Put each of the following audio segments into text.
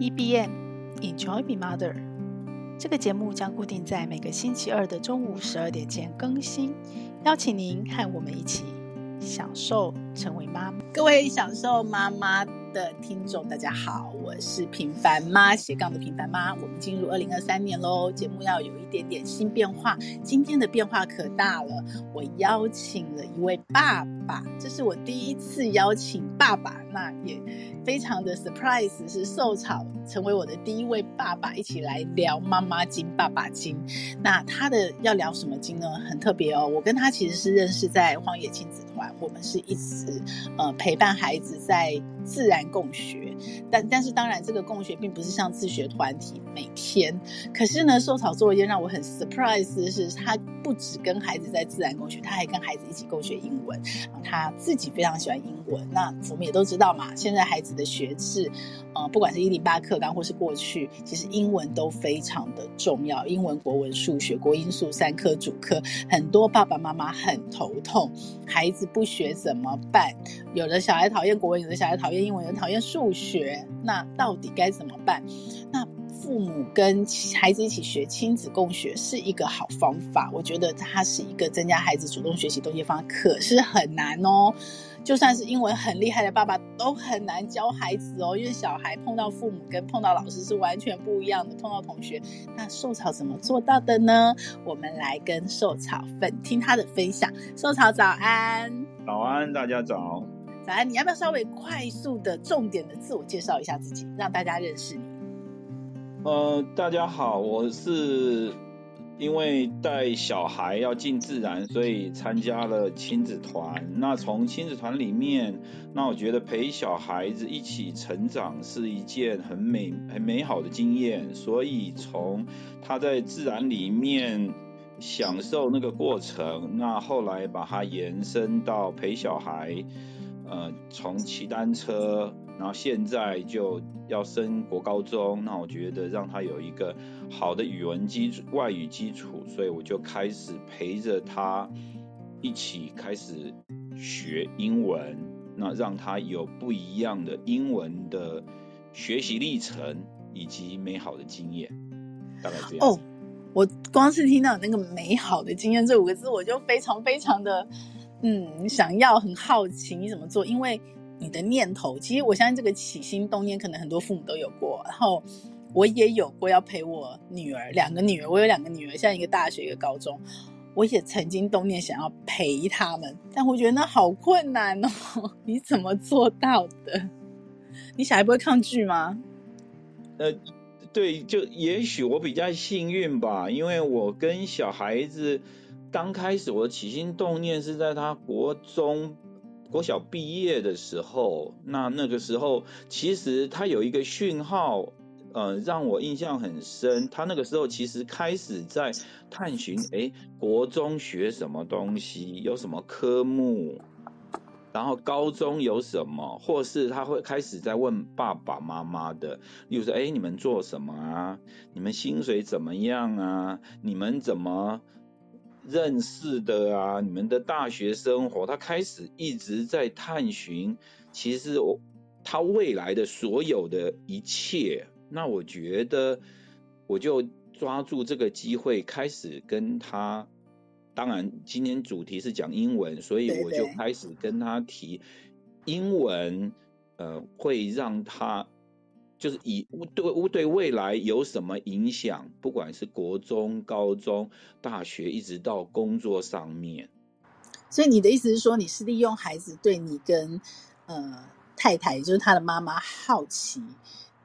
EBM Enjoy Be Mother，这个节目将固定在每个星期二的中午十二点前更新，邀请您和我们一起享受成为妈妈。各位享受妈妈的听众，大家好，我是平凡妈斜杠的平凡妈。我们进入二零二三年喽，节目要有一点点新变化。今天的变化可大了，我邀请了一位爸爸，这是我第一次邀请爸爸，那也。非常的 surprise，是受草成为我的第一位爸爸，一起来聊妈妈经、爸爸经。那他的要聊什么经呢？很特别哦，我跟他其实是认识在荒野亲子团，我们是一直呃陪伴孩子在自然共学。但但是当然，这个共学并不是像自学团体每天。可是呢，受草做一件让我很 surprise 的是，他不只跟孩子在自然共学，他还跟孩子一起共学英文。他自己非常喜欢英文。那我们也都知道嘛，现在孩子。的学制，呃，不管是一零八课纲或是过去，其实英文都非常的重要。英文、国文、数学、国英数三科主科，很多爸爸妈妈很头痛，孩子不学怎么办？有的小孩讨厌国文，有的小孩讨厌英文，有的讨厌数学，那到底该怎么办？那父母跟孩子一起学亲子共学是一个好方法，我觉得它是一个增加孩子主动学习东西方法，可是很难哦。就算是英文很厉害的爸爸，都很难教孩子哦，因为小孩碰到父母跟碰到老师是完全不一样的，碰到同学，那受草怎么做到的呢？我们来跟受草粉听他的分享。受草早安，早安，大家早，早安。你要不要稍微快速的、重点的自我介绍一下自己，让大家认识你？呃，大家好，我是。因为带小孩要进自然，所以参加了亲子团。那从亲子团里面，那我觉得陪小孩子一起成长是一件很美、很美好的经验。所以从他在自然里面享受那个过程，那后来把它延伸到陪小孩，呃，从骑单车。然后现在就要升国高中，那我觉得让他有一个好的语文基础、外语基础，所以我就开始陪着他一起开始学英文，那让他有不一样的英文的学习历程以及美好的经验，大概这样。哦，我光是听到那个美好的经验这五个字，我就非常非常的嗯想要，很好奇你怎么做，因为。你的念头，其实我相信这个起心动念，可能很多父母都有过。然后我也有过要陪我女儿，两个女儿，我有两个女儿，像一个大学，一个高中。我也曾经动念想要陪他们，但 我觉得那好困难哦。你怎么做到的？你小孩不会抗拒吗？呃，对，就也许我比较幸运吧，因为我跟小孩子刚开始，我的起心动念是在他国中。国小毕业的时候，那那个时候其实他有一个讯号，呃，让我印象很深。他那个时候其实开始在探寻，哎，国中学什么东西，有什么科目，然后高中有什么，或是他会开始在问爸爸妈妈的，例如说，哎，你们做什么啊？你们薪水怎么样啊？你们怎么？认识的啊，你们的大学生活，他开始一直在探寻，其实我他未来的所有的一切，那我觉得我就抓住这个机会开始跟他，当然今天主题是讲英文，所以我就开始跟他提英文，呃，会让他。就是以对对未来有什么影响？不管是国中、高中、大学，一直到工作上面。所以你的意思是说，你是利用孩子对你跟呃太太，也就是他的妈妈好奇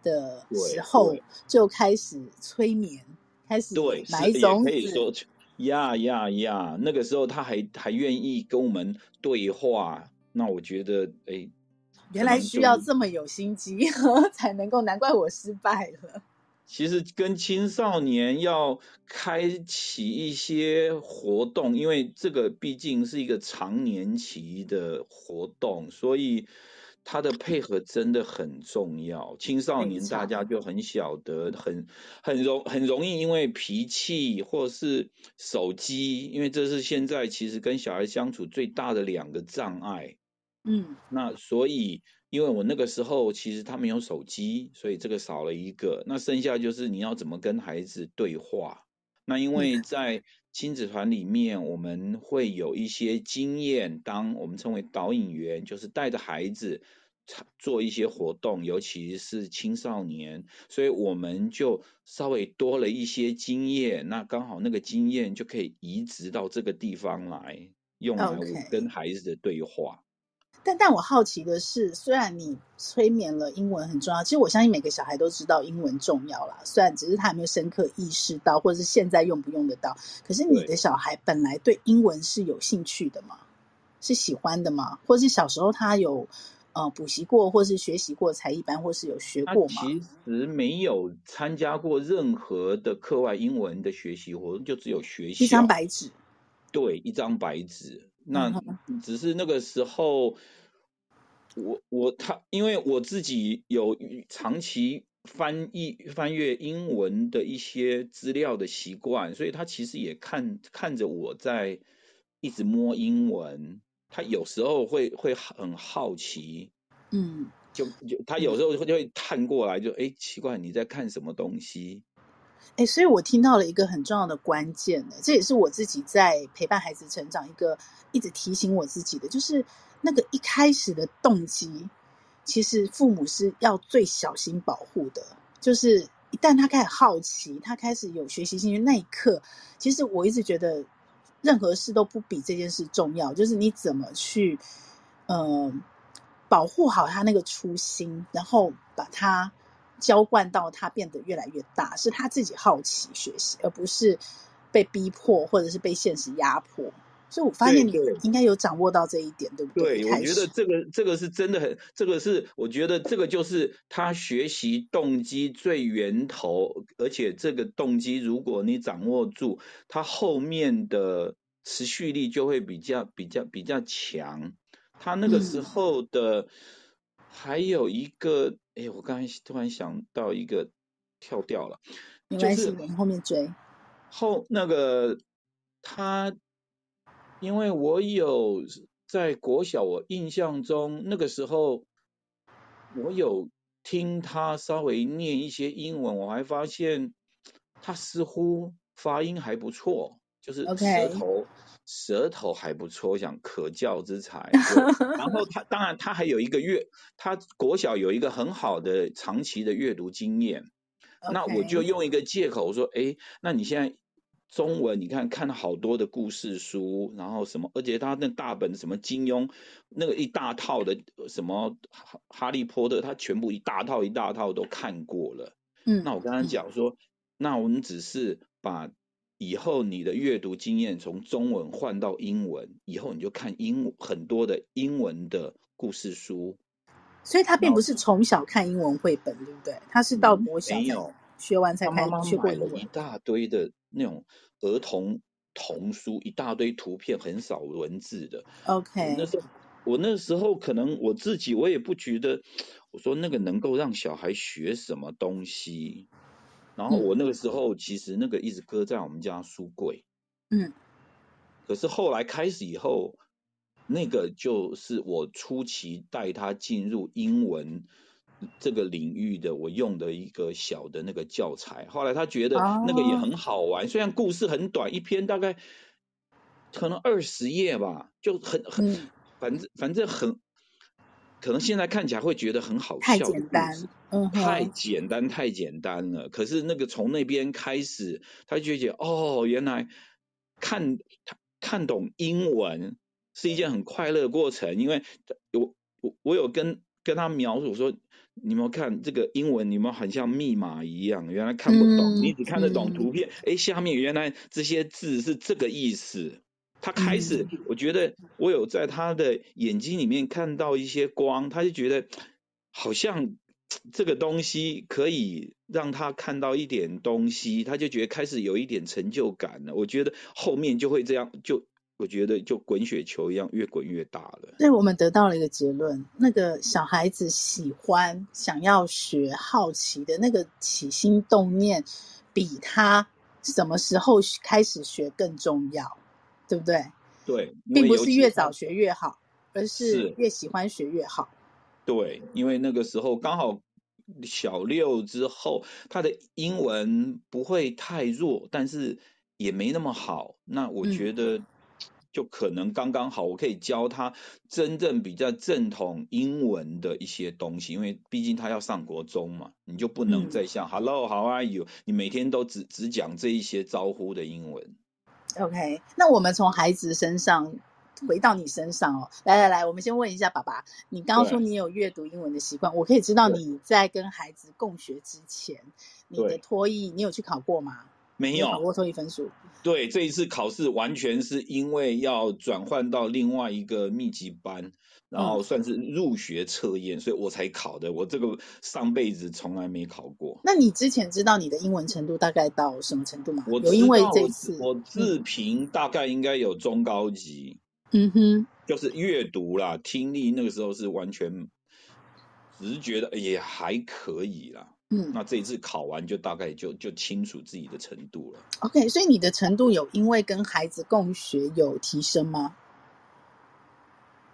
的时候，就开始催眠，开始对埋种子。可以说 呀呀呀，那个时候他还还愿意跟我们对话，那我觉得哎。原来需要这么有心机 才能够，难怪我失败了。其实跟青少年要开启一些活动，因为这个毕竟是一个长年期的活动，所以他的配合真的很重要。青少年大家就很晓得，很很容很容易因为脾气或是手机，因为这是现在其实跟小孩相处最大的两个障碍。嗯，那所以因为我那个时候其实他没有手机，所以这个少了一个。那剩下就是你要怎么跟孩子对话。那因为在亲子团里面，我们会有一些经验，当我们称为导引员，就是带着孩子做一些活动，尤其是青少年，所以我们就稍微多了一些经验。那刚好那个经验就可以移植到这个地方来，用来跟孩子的对话。但但我好奇的是，虽然你催眠了英文很重要，其实我相信每个小孩都知道英文重要啦。虽然只是他还没有深刻意识到，或者是现在用不用得到，可是你的小孩本来对英文是有兴趣的吗？是喜欢的吗？或是小时候他有呃补习过，或是学习过才艺班，或是有学过吗？其实没有参加过任何的课外英文的学习活动，就只有学习。一张白纸。对，一张白纸。那只是那个时候，我我他，因为我自己有长期翻译翻阅英文的一些资料的习惯，所以他其实也看看着我在一直摸英文，他有时候会会很好奇，嗯，就就他有时候就会探过来就，就哎奇怪，你在看什么东西？哎，所以我听到了一个很重要的关键呢，这也是我自己在陪伴孩子成长一个一直提醒我自己的，就是那个一开始的动机，其实父母是要最小心保护的。就是一旦他开始好奇，他开始有学习兴趣那一刻，其实我一直觉得任何事都不比这件事重要。就是你怎么去，呃，保护好他那个初心，然后把他。浇灌到他变得越来越大，是他自己好奇学习，而不是被逼迫或者是被现实压迫。所以我发现你应该有掌握到这一点，对，对不对？对，我觉得这个这个是真的很，这个是我觉得这个就是他学习动机最源头，而且这个动机如果你掌握住，他后面的持续力就会比较比较比较强。他那个时候的。嗯还有一个，哎，我刚才突然想到一个，跳掉了，没关系，我们后面追。后那个他，因为我有在国小，我印象中那个时候，我有听他稍微念一些英文，我还发现他似乎发音还不错，就是舌头。舌头还不错，我想可教之才。然后他当然他还有一个阅，他国小有一个很好的长期的阅读经验。那我就用一个借口说，哎，那你现在中文你看看了好多的故事书，然后什么，而且他那大本什么金庸那个一大套的什么哈利波特，他全部一大套一大套都看过了。嗯，那我刚刚讲说，嗯，那我们只是把。以后你的阅读经验从中文换到英文，以后你就看英很多的英文的故事书。所以他并不是从小看英文绘本，对不对？他是到国小学完才开始学过英文。一大堆的那种儿童童书，一大堆图片，很少文字的。OK，那时候我那时候可能我自己我也不觉得，我说那个能够让小孩学什么东西。然后我那个时候其实那个一直搁在我们家书柜，嗯，可是后来开始以后，那个就是我初期带他进入英文这个领域的我用的一个小的那个教材。后来他觉得那个也很好玩，虽然故事很短，一篇大概可能二十页吧，就很很，反正反正很。可能现在看起来会觉得很好笑太简单，嗯，太简单，太简单了。可是那个从那边开始，他就觉得哦，原来看看懂英文是一件很快乐的过程。因为我我我有跟跟他描述说，你们看这个英文，你们很像密码一样，原来看不懂，嗯、你只看得懂图片，哎、嗯，下面原来这些字是这个意思。他开始，我觉得我有在他的眼睛里面看到一些光，他就觉得好像这个东西可以让他看到一点东西，他就觉得开始有一点成就感了。我觉得后面就会这样，就我觉得就滚雪球一样，越滚越大了。所以我们得到了一个结论：那个小孩子喜欢、想要学、好奇的那个起心动念，比他什么时候开始学更重要。对不对？对，并不是越早学越好，而是越喜欢学越好。对，因为那个时候刚好小六之后，他的英文不会太弱，但是也没那么好。那我觉得就可能刚刚好，我可以教他真正比较正统英文的一些东西，因为毕竟他要上国中嘛，你就不能再像 Hello，How are you？你每天都只只讲这一些招呼的英文。OK，那我们从孩子身上。回到你身上哦，来来来，我们先问一下爸爸，你刚刚说你有阅读英文的习惯，我可以知道你在跟孩子共学之前，你的托译你有去考过吗？没有，考过托译分数。对，这一次考试完全是因为要转换到另外一个密集班，然后算是入学测验，嗯，所以我才考的。我这个上辈子从来没考过。那你之前知道你的英文程度大概到什么程度吗？我有因为这次我自评大概应该有中高级。嗯哼，就是阅读啦，听力那个时候是完全，只是觉得也还可以啦。嗯，那这一次考完就大概就就清楚自己的程度了。OK，所以你的程度有因为跟孩子共学有提升吗？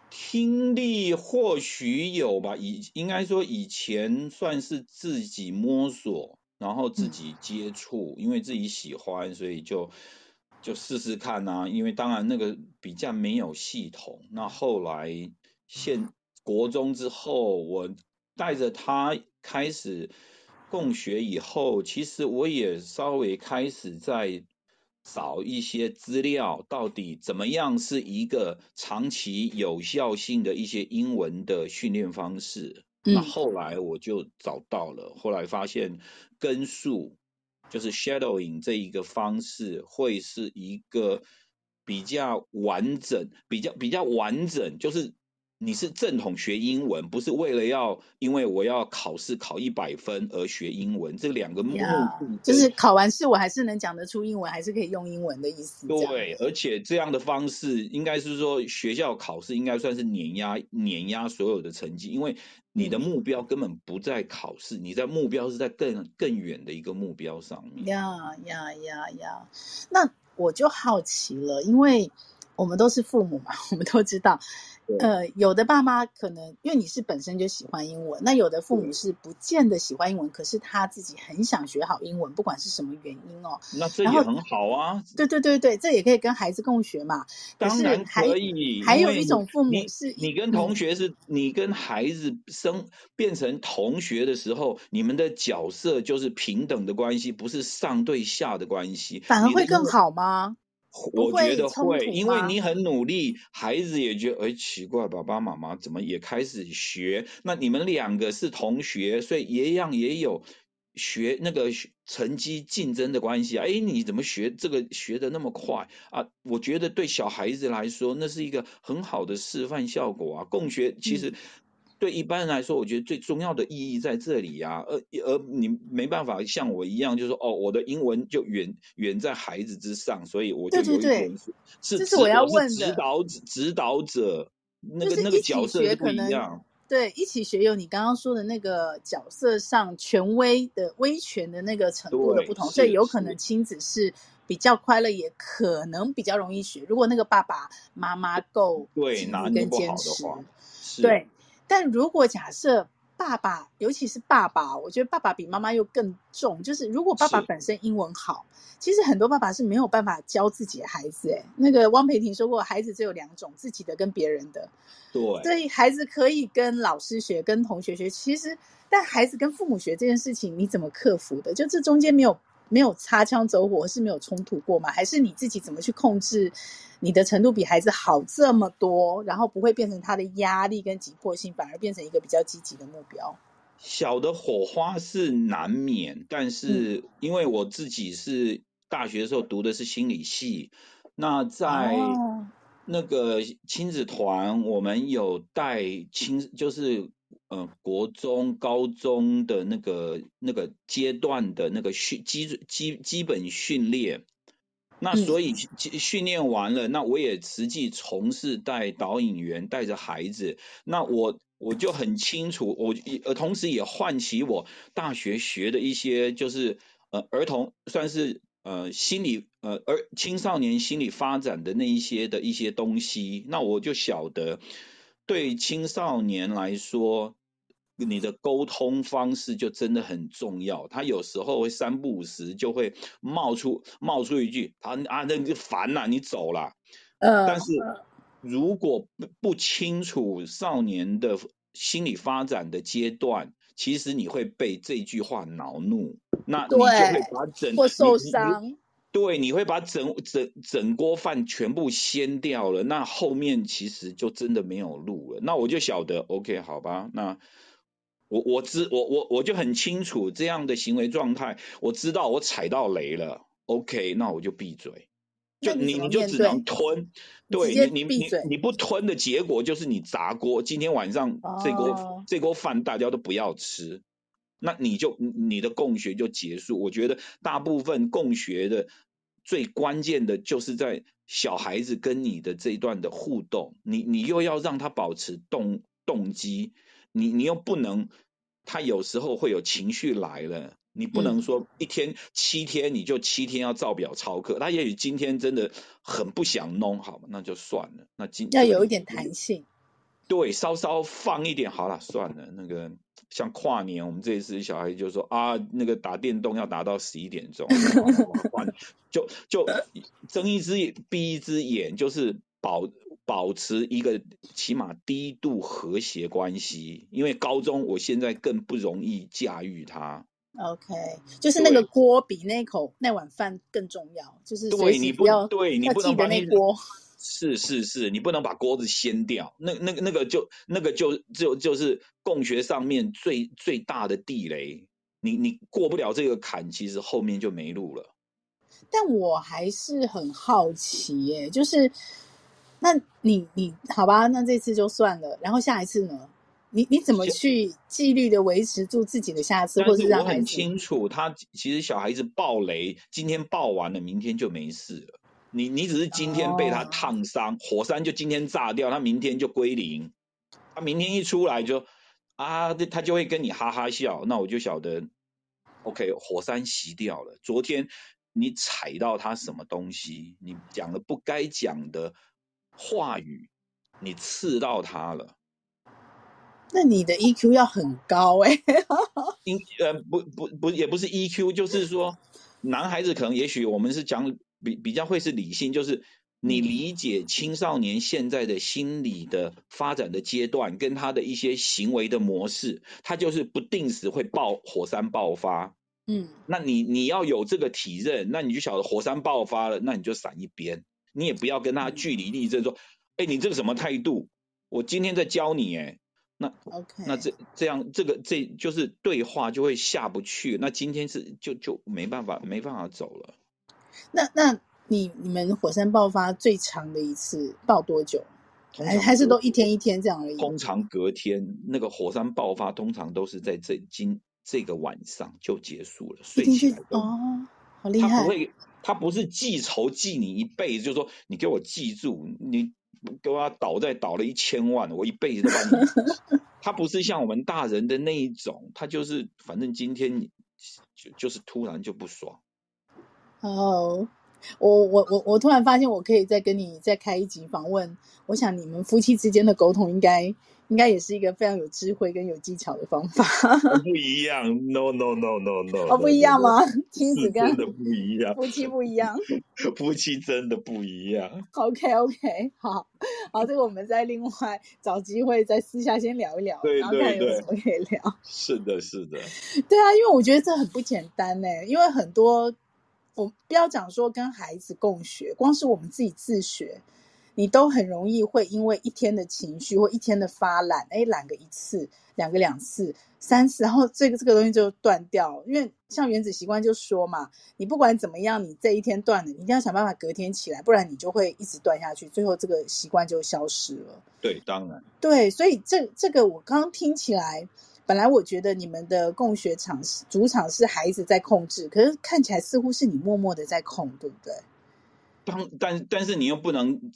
听力或许有吧，以应该说以前算是自己摸索，然后自己接触，嗯，因为自己喜欢，所以就。就试试看呐、啊，因为当然那个比较没有系统。那后来现国中之后，我带着他开始共学以后，其实我也稍微开始在找一些资料，到底怎么样是一个长期有效性的一些英文的训练方式。嗯、那后来我就找到了，后来发现根数。就是 shadowing 这一个方式会是一个比较完整、比较比较完整，就是。你是正统学英文，不是为了要因为我要考试考一百分而学英文，这两个目的、yeah, 就是考完试我还是能讲得出英文，还是可以用英文的意思。对，而且这样的方式应该是说学校考试应该算是碾压碾压所有的成绩，因为你的目标根本不在考试，嗯、你在目标是在更更远的一个目标上面。呀呀呀呀！那我就好奇了，因为我们都是父母嘛，我们都知道。呃，有的爸妈可能因为你是本身就喜欢英文，那有的父母是不见得喜欢英文，可是他自己很想学好英文，不管是什么原因哦。那这也很好啊。对对对对，这也可以跟孩子共学嘛。当然可以。还有一种父母是你，你跟同学是，你跟孩子生变成同学的时候，你们的角色就是平等的关系，不是上对下的关系。反而会更好吗？我觉得会，因为你很努力，孩子也觉得哎奇怪，爸爸妈妈怎么也开始学？那你们两个是同学，所以一样也有学那个成绩竞争的关系啊。哎，你怎么学这个学的那么快啊？我觉得对小孩子来说，那是一个很好的示范效果啊。共学其实。嗯对一般人来说，我觉得最重要的意义在这里呀、啊，而而你没办法像我一样，就是说哦，我的英文就远远在孩子之上，所以我就有一点是这是我要问的指导指导者那个那个角色不一样。对，一起学有你刚刚说的那个角色上权威的威权的那个程度的不同，所以有可能亲子是比较快乐，也可能比较容易学。如果那个爸爸妈妈够对拿捏不好的话，对。但如果假设爸爸，尤其是爸爸，我觉得爸爸比妈妈又更重。就是如果爸爸本身英文好，其实很多爸爸是没有办法教自己的孩子。哎，那个汪培婷说过，孩子只有两种，自己的跟别人的。对，所以孩子可以跟老师学，跟同学学。其实，但孩子跟父母学这件事情，你怎么克服的？就这中间没有。没有擦枪走火，是没有冲突过吗？还是你自己怎么去控制你的程度比孩子好这么多，然后不会变成他的压力跟急迫性，反而变成一个比较积极的目标？小的火花是难免，但是因为我自己是大学的时候读的是心理系，那在那个亲子团，我们有带亲，就是。呃，国中、高中的那个那个阶段的那个训基基基本训练，那所以训练完了，那我也实际从事带导引员带着孩子，那我我就很清楚，我呃同时也唤起我大学学的一些就是呃儿童算是呃心理呃儿青少年心理发展的那一些的一些东西，那我就晓得。对青少年来说，你的沟通方式就真的很重要。他有时候会三不五时就会冒出冒出一句：“他啊，那你就烦了，你走了。”呃，但是如果不不清楚少年的心理发展的阶段，其实你会被这句话恼怒，那你就会把整或受伤。对，你会把整整整锅饭全部掀掉了，那后面其实就真的没有路了。那我就晓得，OK，好吧，那我我知我我我就很清楚这样的行为状态，我知道我踩到雷了，OK，那我就闭嘴。就你你就只能吞，对你你你你不吞的结果就是你砸锅，今天晚上这锅、哦、这锅饭大家都不要吃。那你就你的共学就结束。我觉得大部分共学的最关键的就是在小孩子跟你的这一段的互动，你你又要让他保持动动机，你你又不能，他有时候会有情绪来了，你不能说一天七天你就七天要照表操课，他也许今天真的很不想弄，好，那就算了。那今要有一点弹性。对，稍稍放一点好了，算了。那个像跨年，我们这一次小孩就说啊，那个打电动要打到十一点钟，就就睁一只眼闭一只眼，就是保保持一个起码低度和谐关系。因为高中我现在更不容易驾驭它。OK，就是那个锅比那口那碗饭更重要，就是对你不要对你不能把那锅。是是是，你不能把锅子掀掉，那那个那个就那个就就就是共学上面最最大的地雷，你你过不了这个坎，其实后面就没路了。但我还是很好奇耶，就是那你你好吧，那这次就算了，然后下一次呢？你你怎么去纪律的维持住自己的下次，或是让孩子？我很清楚，他其实小孩子爆雷，今天爆完了，明天就没事了。你你只是今天被他烫伤，哦，火山就今天炸掉，他明天就归零。他明天一出来就啊，他就会跟你哈哈笑。那我就晓得，OK，火山熄掉了。昨天你踩到他什么东西，你讲了不该讲的话语，你刺到他了。那你的 EQ 要很高哎，欸。呃不不不也不是 EQ，就是说男孩子可能也许我们是讲。比比较会是理性，就是你理解青少年现在的心理的发展的阶段，跟他的一些行为的模式，他就是不定时会爆火山爆发。嗯，那你你要有这个体认，那你就晓得火山爆发了，那你就闪一边，你也不要跟他据理力争，说，哎，你这个什么态度？我今天在教你，哎，那 OK，那这这样这个这就是对话就会下不去，那今天是就就没办法没办法走了。那那你你们火山爆发最长的一次爆多久？还还是都一天一天这样而已？通常隔天那个火山爆发，通常都是在这今这个晚上就结束了，睡起来哦，好厉害！他不会，他不是记仇记你一辈子，就是说你给我记住，你给我倒在倒了一千万，我一辈子都把你。他不是像我们大人的那一种，他就是反正今天你就就是突然就不爽。哦，我我我我突然发现，我可以再跟你再开一集访问。我想你们夫妻之间的沟通，应该应该也是一个非常有智慧跟有技巧的方法。不一样，no no no no no，哦，不一样吗？亲子跟真的不一样，夫妻不一样，夫妻真的不一样。OK OK，好，好，这个我们再另外找机会再私下先聊一聊，对对对，然后看有什么可以聊。是的，是的，对啊，因为我觉得这很不简单呢，因为很多。我不要讲说跟孩子共学，光是我们自己自学，你都很容易会因为一天的情绪或一天的发懒，哎，懒个一次、两个两次、三次，然后这个这个东西就断掉。因为像原子习惯就说嘛，你不管怎么样，你这一天断了，你一定要想办法隔天起来，不然你就会一直断下去，最后这个习惯就消失了。对，当然。对，所以这这个我刚刚听起来。本来我觉得你们的共学场主场是孩子在控制，可是看起来似乎是你默默的在控，对不对？当但但是你又不能，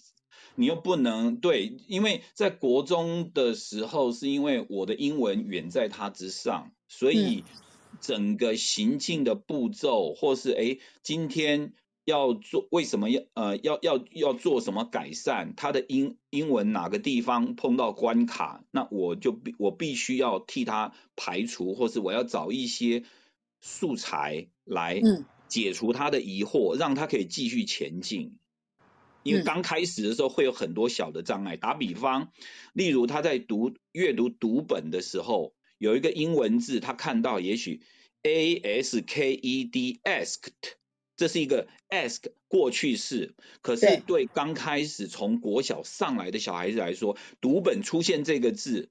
你又不能对，因为在国中的时候，是因为我的英文远在他之上，所以整个行进的步骤，或是哎，今天要做为什么要呃要要要做什么改善？他的英英文哪个地方碰到关卡，那我就必我必须要替他排除，或是我要找一些素材来解除他的疑惑，嗯、让他可以继续前进。因为刚开始的时候会有很多小的障碍，打比方，例如他在读阅读读本的时候，有一个英文字，他看到也许 a s k e d asked，这是一个 ask 过去式，可是对刚开始从国小上来的小孩子来说，读本出现这个字，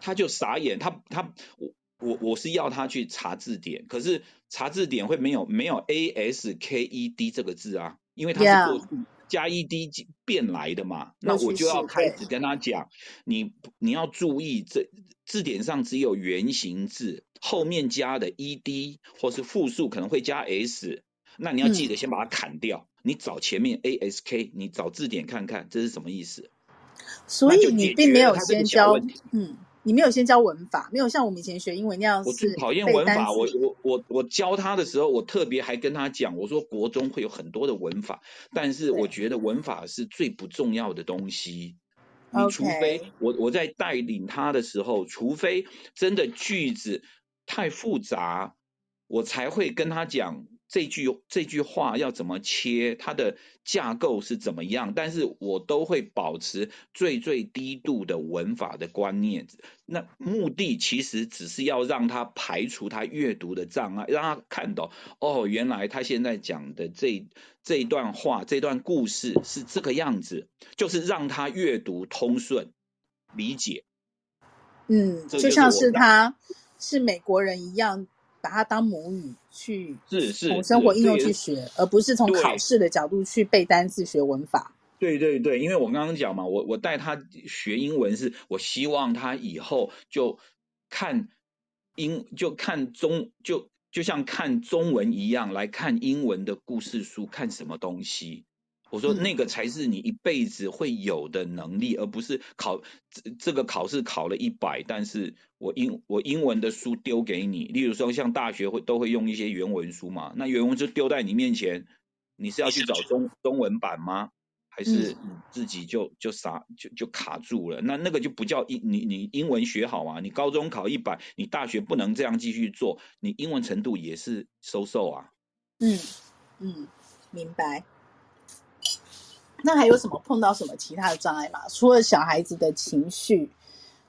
他就傻眼，他他我我我是要他去查字典，可是查字典会没有没有 a s k e d 这个字啊，因为他是过去。Yeah. 加 ed 变来的嘛，那我就要开始跟他讲，你你要注意，这字典上只有原形字，后面加的 ed 或是复数可能会加 s，那你要记得先把它砍掉，嗯、你找前面 ask，你找字典看看这是什么意思。所以你并没有先教，嗯。你没有先教文法，没有像我们以前学英文那样。我最讨厌文法，我我我我教他的时候，我特别还跟他讲，我说国中会有很多的文法，但是我觉得文法是最不重要的东西。你除非我我在带领他的时候，除非真的句子太复杂，我才会跟他讲。这句这句话要怎么切，它的架构是怎么样？但是我都会保持最最低度的文法的观念。那目的其实只是要让他排除他阅读的障碍，让他看到哦，原来他现在讲的这这一段话、这段故事是这个样子，就是让他阅读通顺、理解。嗯，就像是他是美国人一样。把它当母语去，是是从生活应用去学，而不是从考试的角度去背单词学文法。对对对，因为我刚刚讲嘛，我我带他学英文是，我希望他以后就看英就看中就就像看中文一样来看英文的故事书，看什么东西。我说那个才是你一辈子会有的能力，嗯、而不是考这这个考试考了一百，但是我英我英文的书丢给你，例如说像大学会都会用一些原文书嘛，那原文书丢在你面前，你是要去找中中文版吗？还是自己就就傻就就卡住了？那那个就不叫英你你英文学好啊，你高中考一百，你大学不能这样继续做，你英文程度也是 so so 啊。嗯嗯，明白。那还有什么碰到什么其他的障碍吗？除了小孩子的情绪，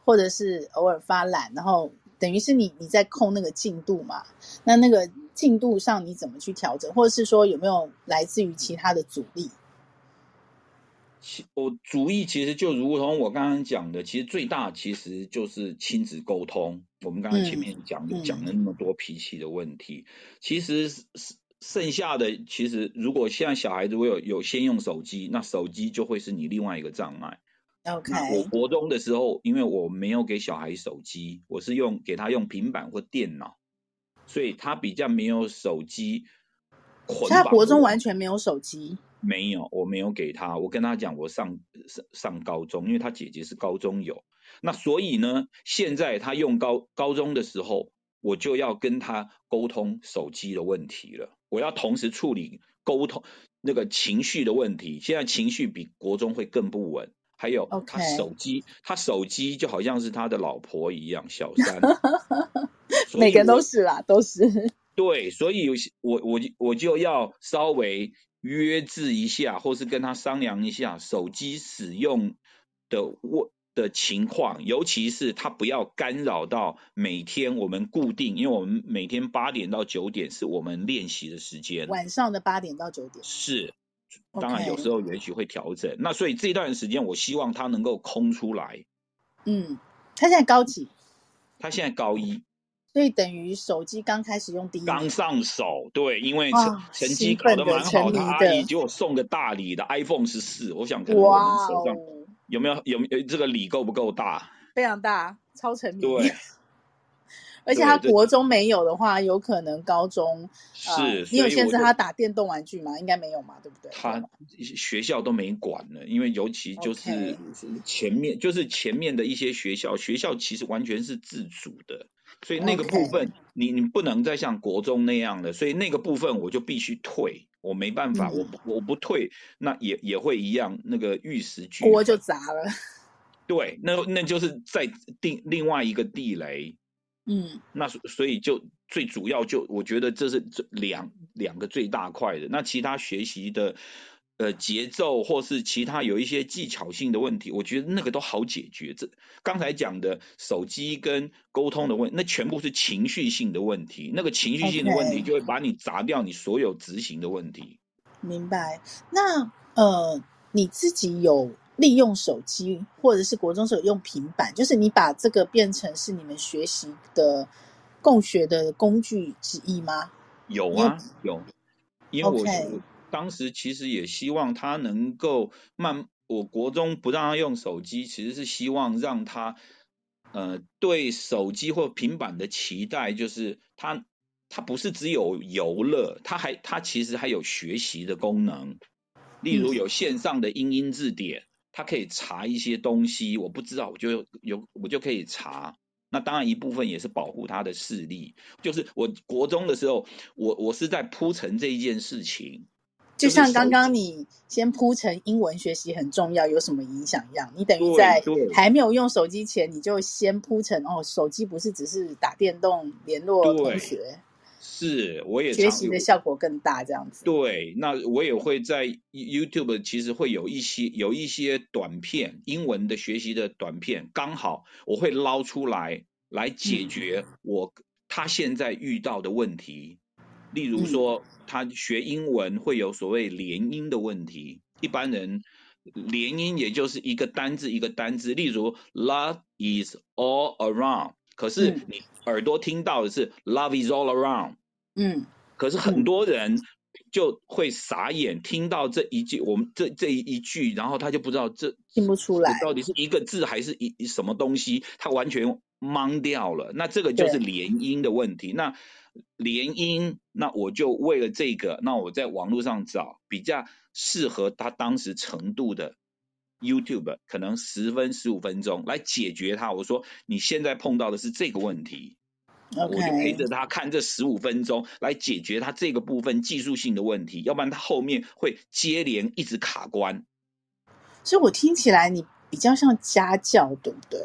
或者是偶尔发懒，然后等于是你你在控那个进度嘛？那那个进度上你怎么去调整，或者是说有没有来自于其他的阻力？其我主意其实就如同我刚刚讲的，其实最大其实就是亲子沟通。我们刚刚前面讲讲了那么多脾气的问题，嗯、其实是。剩下的其实，如果现在小孩子我有有先用手机，那手机就会是你另外一个障碍。OK。我国中的时候，因为我没有给小孩手机，我是用给他用平板或电脑，所以他比较没有手机。他国中完全没有手机？没有，我没有给他。我跟他讲，我上上上高中，因为他姐姐是高中有。那所以呢，现在他用高高中的时候，我就要跟他沟通手机的问题了。我要同时处理沟通那个情绪的问题，现在情绪比国中会更不稳。还有他手机，他手机就好像是他的老婆一样，小三。每个都是啦，都是。对，所以有我我我就要稍微约制一下，或是跟他商量一下手机使用的问的情况，尤其是他不要干扰到每天我们固定，因为我们每天八点到九点是我们练习的时间，晚上的八点到九点是，当然有时候也许会调整。那所以这一段时间，我希望他能够空出来。嗯，他现在高几？他现在高一，所以等于手机刚开始用第一，刚上手，对，因为成成绩考得蛮好的，的阿姨结果送个大礼的 iPhone 十四，我想可能我们手上。有没有有没有这个理够不够大？非常大，超沉迷。对，而且他国中没有的话，有可能高中是。呃、你有限制他打电动玩具吗？应该没有嘛，对不对？他学校都没管了，因为尤其就是前面，Okay. 就是前面的一些学校，学校其实完全是自主的，所以那个部分你你不能再像国中那样的，所以那个部分我就必须退。我没办法，嗯、我我不退，那也也会一样，那个玉石俱锅就砸了。对，那那就是在定另外一个地雷。嗯，那所以就最主要就我觉得这是这两两个最大块的，那其他学习的呃节奏或是其他有一些技巧性的问题，我觉得那个都好解决。这刚才讲的手机跟沟通的问题，那全部是情绪性的问题，那个情绪性的问题就会把你砸掉你所有执行的问题。明白？那呃你自己有？利用手机，或者是国中时候用平板，就是你把这个变成是你们学习的共学的工具之一吗？有啊，有，因为我当时其实也希望他能够慢，我国中不让他用手机，其实是希望让他呃对手机或平板的期待，就是他他不是只有游乐，他还他其实还有学习的功能，例如有线上的英英字典。嗯他可以查一些东西，我不知道，我就有我就可以查。那当然一部分也是保护他的视力。就是我国中的时候，我我是在铺陈这一件事情。就像刚刚你先铺成英文学习很重要，有什么影响一样，你等于在还没有用手机前，你就先铺成哦，手机不是只是打电动联络同学。是，我也学习的效果更大，这样子。对，那我也会在 YouTube，其实会有一些有一些短片，英文的学习的短片，刚好我会捞出来来解决我、嗯、他现在遇到的问题。例如说，他学英文会有所谓连音的问题，一般人连音也就是一个单字一个单字，例如 Love is all around。可是你耳朵听到的是 Love is all around，嗯，可是很多人就会傻眼，听到这一句，我们这这一句，然后他就不知道这听不出来。到底是一个字还是一什么东西，他完全懵掉了。那这个就是联音的问题。那联音，那我就为了这个，那我在网络上找比较适合他当时程度的。YouTube 可能十分十五分钟来解决他。我说你现在碰到的是这个问题.我就陪着他看这十五分钟来解决他这个部分技术性的问题，要不然他后面会接连一直卡关。所以我听起来你比较像家教，对不对？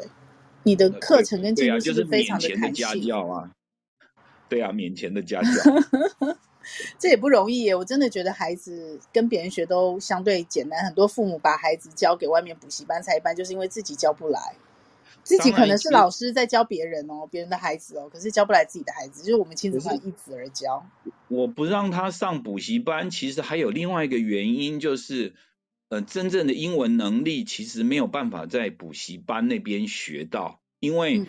你的课程跟进度是非常的弹性。就是家教啊，对啊，免钱的家教。这也不容易耶，我真的觉得孩子跟别人学都相对简单。很多父母把孩子交给外面补习班、才艺班，就是因为自己教不来，自己可能是老师在教别人哦，别人的孩子哦，可是教不来自己的孩子，就是我们亲子班一子而教。我不让他上补习班，其实还有另外一个原因，就是呃，真正的英文能力其实没有办法在补习班那边学到，因为。嗯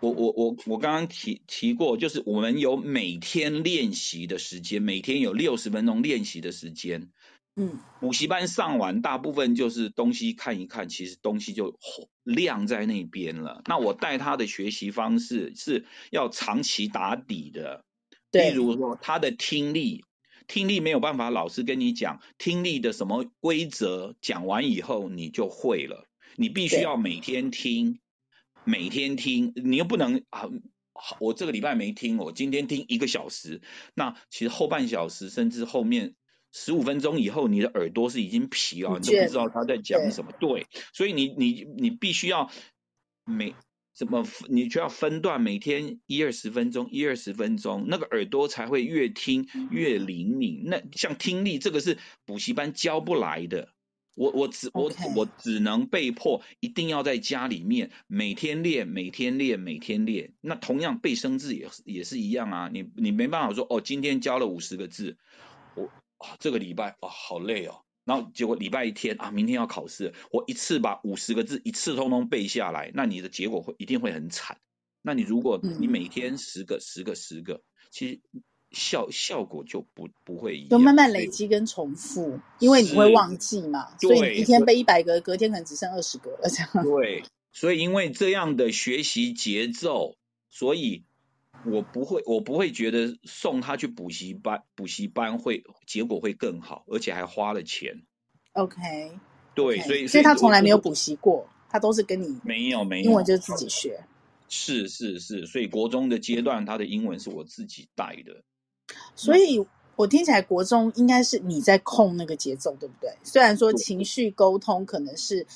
我我我我刚刚提提过，就是我们有每天练习的时间，每天有六十分钟练习的时间。嗯，补习班上完，大部分就是东西看一看，其实东西就晾在那边了。那我带他的学习方式是要长期打底的。对，例如说他的听力，听力没有办法，老师跟你讲听力的什么规则，讲完以后你就会了。你必须要每天听。每天听，你又不能啊，我这个礼拜没听，我今天听一个小时，那其实后半小时甚至后面十五分钟以后，你的耳朵是已经疲了，你都不知道他在讲什么。对，对，所以你你你必须要每怎么你就要分段，每天一二十分钟，一二十分钟，那个耳朵才会越听越灵敏。那像听力这个是补习班教不来的。我我只我我只能被迫一定要在家里面每天练，每天练，每天练。那同样背生字也也是一样啊，你你没办法说哦，今天教了五十个字，我啊这个礼拜啊好累哦，然后结果礼拜一天啊明天要考试，我一次把五十个字一次通通背下来，那你的结果会一定会很惨。那你如果你每天十个十个十个，其实。效效果就不不会一样，就慢慢累积跟重复，因为你会忘记嘛，所以你一天背一百个，隔天可能只剩二十个了这样。对，所以因为这样的学习节奏，所以我不会我不会觉得送他去补习班，补习班会结果会更好，而且还花了钱。OK，对，所以所以他从来没有补习过，他都是跟你没有没有，英文就是自己学。是是是，所以国中的阶段他的英文是我自己带的。所以，我听起来国中应该是你在控那个节奏，对不对？虽然说情绪沟通可能是，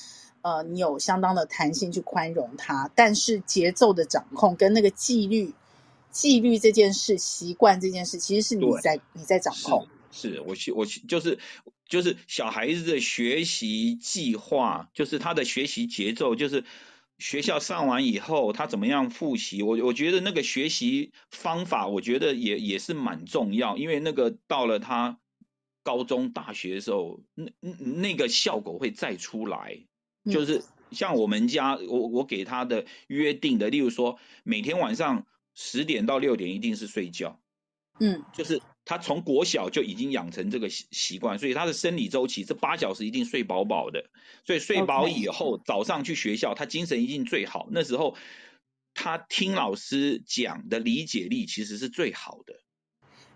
呃，你有相当的弹性去宽容他，但是节奏的掌控跟那个纪律、纪律这件事、习惯这件事，其实是你在你在掌控。是，是我我就是就是小孩子的学习计划，就是他的学习节奏，就是。学校上完以后，他怎么样复习？我我觉得那个学习方法，我觉得也也是蛮重要，因为那个到了他高中、大学的时候，那那个效果会再出来。就是像我们家，我我给他的约定的，例如说，每天晚上十点到六点一定是睡觉。嗯，就是。他从国小就已经养成这个习习惯，所以他的生理周期这八小时一定睡饱饱的。所以睡饱以后，早上去学校，他精神一定最好。那时候他听老师讲的理解力其实是最好的。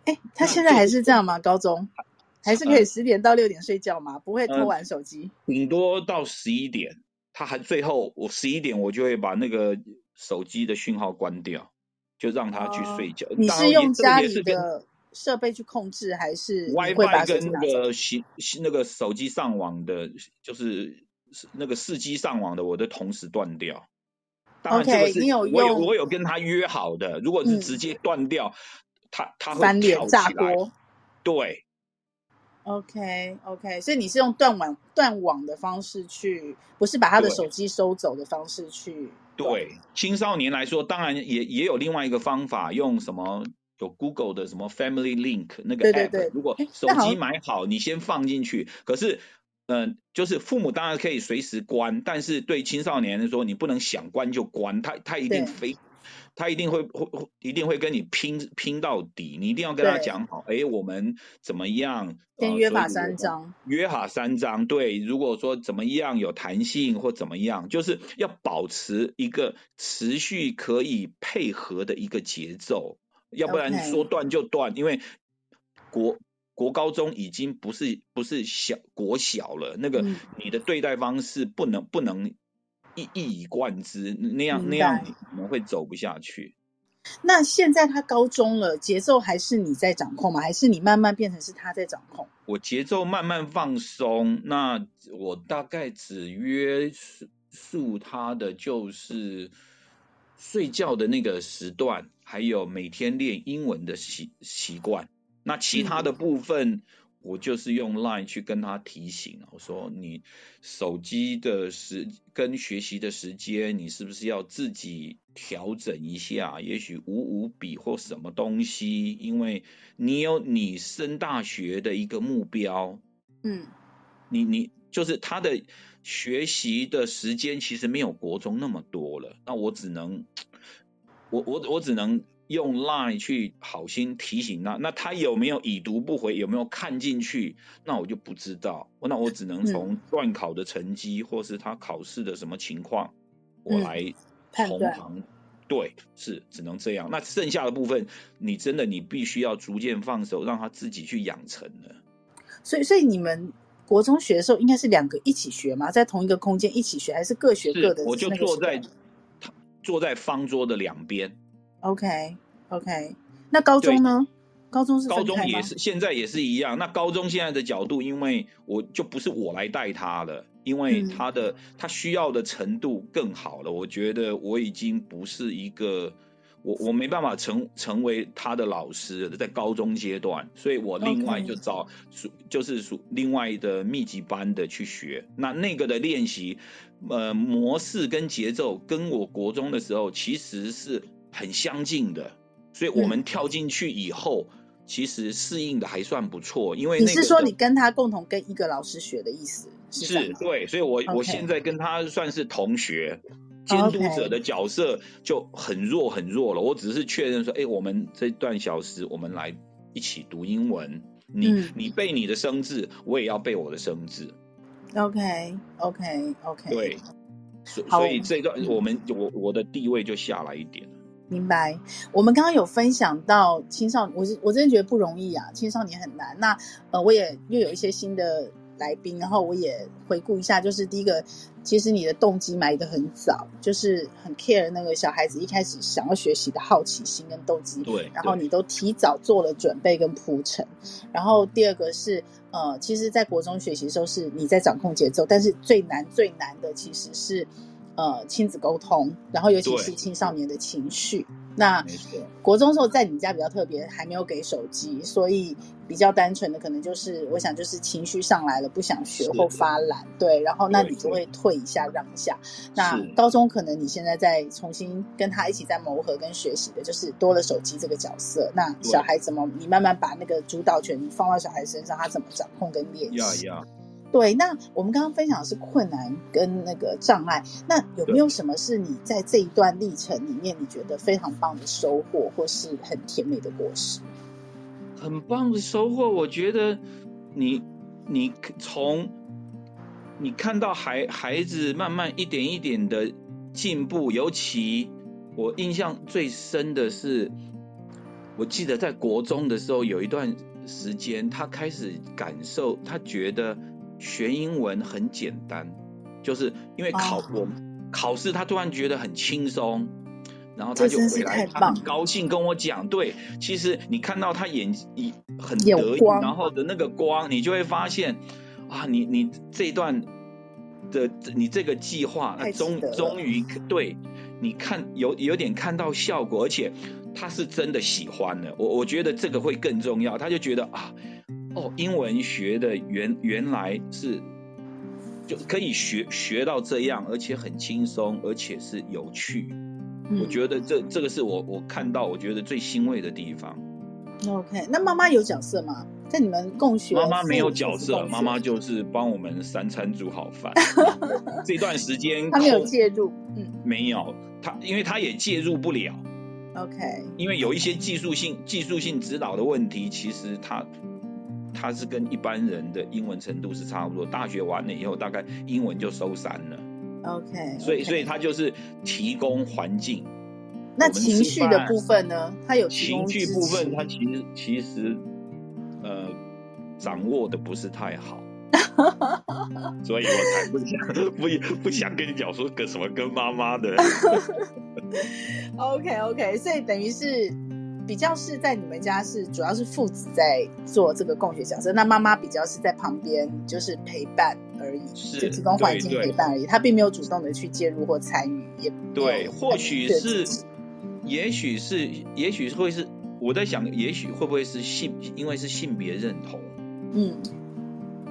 哎，他现在还是这样吗？高中还是可以十点到六点睡觉吗？不会偷玩手机？顶多到十一点，他还最后我十一点我就会把那个手机的讯号关掉，就让他去睡觉。你是用家里的？设备去控制还是 WiFi 跟那个行那个手机上网的，就是那个四 G 上网的，我都同时断掉。当然这个是 okay, 你有我有我有跟他约好的，如果是直接断掉，嗯、他他会翻脸炸锅。对。OK OK，所以你是用断网断网的方式去，不是把他的手机收走的方式去。对，青少年来说，当然也也有另外一个方法，用什么？有 Google 的什么 Family Link 那个 App，对对对，如果手机买好，你先放进去。可是，嗯、呃，就是父母当然可以随时关，但是对青少年来说，你不能想关就关，他他一定非，他一定会会一定会跟你拼拼到底，你一定要跟他讲好，哎，我们怎么样？先约法三章。约法三章，对。如果说怎么样有弹性或怎么样，就是要保持一个持续可以配合的一个节奏。要不然说断就断.因为国国高中已经不是不是小国小了，那个你的对待方式不能不能一一以贯之，那样那样你可能会走不下去。那现在他高中了，节奏还是你在掌控吗？还是你慢慢变成是他在掌控？我节奏慢慢放松，那我大概只约束他的就是睡觉的那个时段。还有每天练英文的习习惯，那其他的部分我就是用 Line 去跟他提醒，我说你手机的时跟学习的时间，你是不是要自己调整一下？也许五五比或什么东西，因为你有你升大学的一个目标，嗯，你你就是他的学习的时间其实没有国中那么多了，那我只能。我我我只能用 Line 去好心提醒他，那他有没有已读不回，有没有看进去，那我就不知道。那我只能从段考的成绩，或是他考试的什么情况，我来从旁。对，是只能这样。那剩下的部分，你真的你必须要逐渐放手，让他自己去养成了。所以，所以你们国中学的时候，应该是两个一起学吗？在同一个空间一起学，还是各学各的？我就坐在。坐在方桌的两边。OK OK，那高中呢？高中是高中也是现在也是一样。那高中现在的角度，因为我就不是我来带他了，因为他的、嗯、他需要的程度更好了。我觉得我已经不是一个我我没办法成成为他的老师了，在高中阶段，所以我另外就找属.就是属另外的密集班的去学。那那个的练习。呃，模式跟节奏跟我国中的时候其实是很相近的，所以我们跳进去以后，嗯、其实适应的还算不错。因为、那、你是说你跟他共同跟一个老师学的意思？是，是对，所以我.我现在跟他算是同学，监督者的角色就很弱很弱了。我只是确认说，哎，我们这段小时我们来一起读英文，你、嗯、你背你的生字，我也要背我的生字。OK OK OK，对，所所以这段我们我我的地位就下来一点。明白。我们刚刚有分享到青少年，我是我真的觉得不容易啊，青少年很难。那呃，我也又有一些新的来宾，然后我也回顾一下，就是第一个，其实你的动机埋得很早，就是很 care 那个小孩子一开始想要学习的好奇心跟动机，对，然后你都提早做了准备跟铺陈。然后第二个是，呃，其实，在国中学习的时候是你在掌控节奏，但是最难最难的其实是。呃，亲子沟通，然后尤其是青少年的情绪。那国中时候在你们家比较特别，还没有给手机，所以比较单纯的可能就是，我想就是情绪上来了，不想学或发懒，对，然后那你就会退一下，让一下。那高中可能你现在在重新跟他一起在磨合跟学习的，就是多了手机这个角色。那小孩怎么，你慢慢把那个主导权放到小孩身上，他怎么掌控跟练习？对，那我们刚刚分享的是困难跟那个障碍，那有没有什么是你在这一段历程里面你觉得非常棒的收获，或是很甜美的果实？很棒的收获，我觉得你你从你看到孩孩子慢慢一点一点的进步，尤其我印象最深的是，我记得在国中的时候有一段时间，他开始感受，他觉得。学英文很简单，就是因为考我、oh. 考试，他突然觉得很轻松，然后他就回来，他很高兴跟我讲，对，其实你看到他眼一很得意，然后的那个光，你就会发现啊，你你这一段的你这个计划，终终于对，你看有有点看到效果，而且他是真的喜欢的，我我觉得这个会更重要，他就觉得啊。哦，英文学的原原来是就可以学学到这样，而且很轻松，而且是有趣。嗯、我觉得这这个是我我看到我觉得最欣慰的地方。OK，那妈妈有角色吗？在你们共学？妈妈没有角色，妈妈就是帮我们三餐煮好饭。这段时间她没有介入，嗯，没有，她因为他也介入不了。OK，因为有一些技术性技术性指导的问题，其实她。他是跟一般人的英文程度是差不多，大学完了以后大概英文就收山了。OK，, okay. 所以所以他就是提供环境。那情绪的部分呢？他有情绪部分，他其实其实呃掌握的不是太好，所以我才不想不不想跟你讲说个什么跟妈妈的。OK OK，所以等于是。比较是在你们家是主要是父子在做这个共学角色，那妈妈比较是在旁边就是陪伴而已，是就提供环境陪伴而已，她并没有主动的去介入或参与，也对，或许是，也许是，也许会是我在想，也许会不会是性，因为是性别认同，嗯，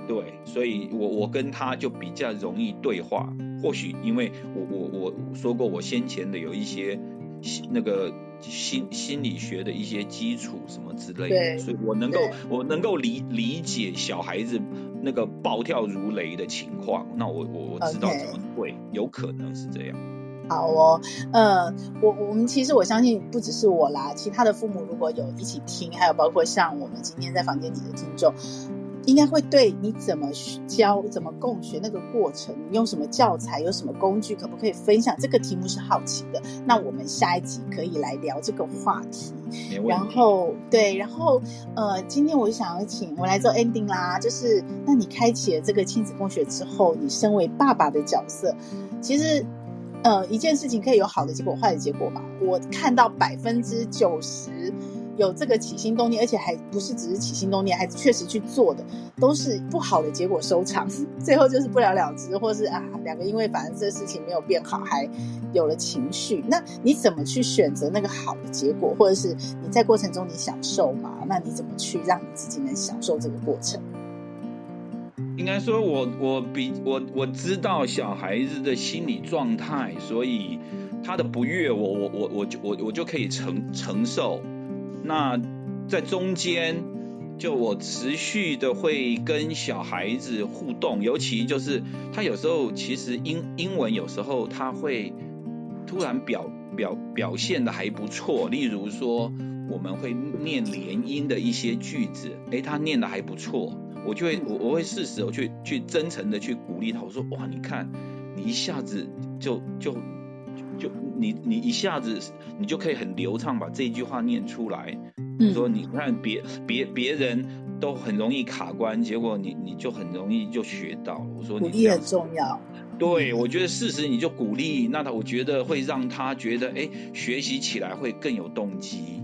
对，所以我我跟他就比较容易对话，或许因为我我我说过我先前的有一些那个。心心理学的一些基础什么之类的，所以我能够我能够理理解小孩子那个暴跳如雷的情况，那我我我知道怎么会.有可能是这样。好哦，呃，我我们其实我相信不只是我啦，其他的父母如果有一起听，还有包括像我们今天在房间里的听众。应该会对你怎么教、怎么共学那个过程，你用什么教材、有什么工具，可不可以分享？这个题目是好奇的，那我们下一集可以来聊这个话题。然后，对，然后，呃，今天我想要请我来做 ending 啦，就是，那你开启了这个亲子共学之后，你身为爸爸的角色，其实，呃，一件事情可以有好的结果、坏的结果嘛？我看到百分之九十。有这个起心动念，而且还不是只是起心动念，还确实去做的，都是不好的结果收场，最后就是不了了之，或是啊两个因为反正这事情没有变好，还有了情绪。那你怎么去选择那个好的结果，或者是你在过程中你享受吗？那你怎么去让你自己能享受这个过程？应该说我我比我我知道小孩子的心理状态，所以他的不悦，我我我我我我就可以承承受。那在中间，就我持续的会跟小孩子互动，尤其就是他有时候其实英英文有时候他会突然表表表现的还不错，例如说我们会念连音的一些句子，诶，他念的还不错，我就会我我会适时我去去真诚的去鼓励他，我说哇，你看你一下子就就。就你你一下子你就可以很流畅把这一句话念出来。嗯，说你看别别别人都很容易卡关，结果你你就很容易就学到了。我说你鼓励很重要。对，我觉得事实你就鼓励，那他我觉得会让他觉得，哎，学习起来会更有动机。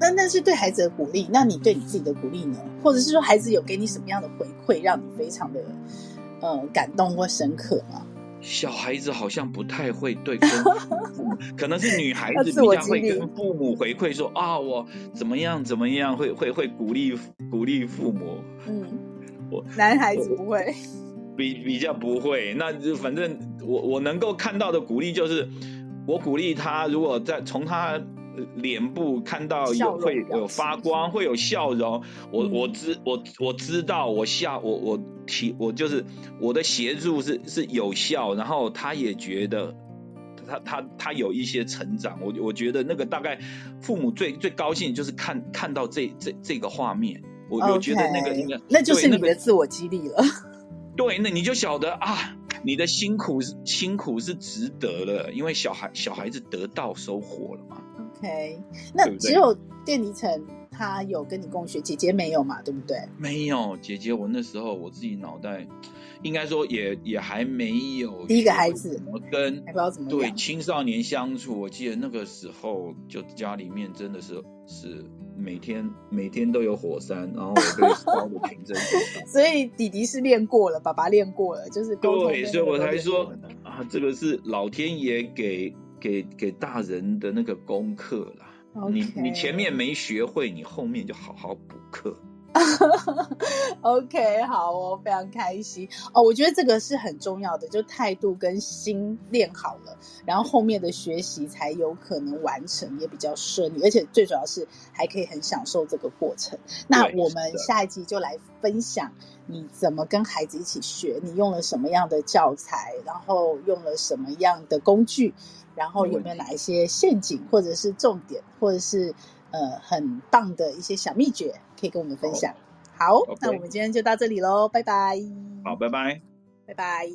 那那是对孩子的鼓励，那你对你自己的鼓励呢？或者是说孩子有给你什么样的回馈，让你非常的呃感动或深刻吗？小孩子好像不太会对跟父母，可能是女孩子比较会跟父母回馈说啊，我怎么样怎么样，会会会鼓励鼓励父母。嗯，我男孩子不会。比比较不会，那就反正我我能够看到的鼓励就是，我鼓励他，如果在从他脸部看到有会有发光，会有笑容，我、嗯、我知我我知道我笑我我提我就是我的协助是是有效，然后他也觉得他他他有一些成长，我我觉得那个大概父母最最高兴就是看看到这这这个画面，我我觉得那个那就是你的自我激励了。对，那你就晓得啊，你的辛苦是辛苦是值得了，因为小孩小孩子得到收获了嘛。OK，那只有电离层他有跟你共学，姐姐没有嘛？对不对？没有，姐姐我那时候我自己脑袋应该说也也还没有第一个孩子，我跟还不知道怎么对青少年相处。我记得那个时候就家里面真的是是。每天每天都有火山，然后我被烧的瓶针。所以弟弟是练过了，爸爸练过了，就是对，所以我才说啊，这个是老天爷给给给大人的那个功课啦。你你前面没学会，你后面就好好补课。OK，好哦，非常开心哦。我觉得这个是很重要的，就态度跟心练好了，然后后面的学习才有可能完成，也比较顺利，而且最主要是还可以很享受这个过程。那我们下一集就来分享你怎么跟孩子一起学，你用了什么样的教材，然后用了什么样的工具，然后有没有哪一些陷阱，或者是重点，或者是。呃，很棒的一些小秘诀可以跟我们分享。好，okay. 那我们今天就到这里喽，拜拜。好，拜拜，拜拜。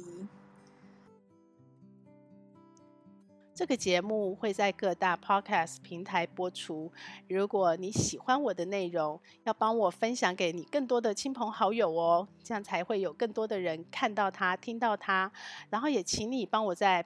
这个节目会在各大 Podcast 平台播出。如果你喜欢我的内容，要帮我分享给你更多的亲朋好友哦，这样才会有更多的人看到它、听到它。然后也请你帮我在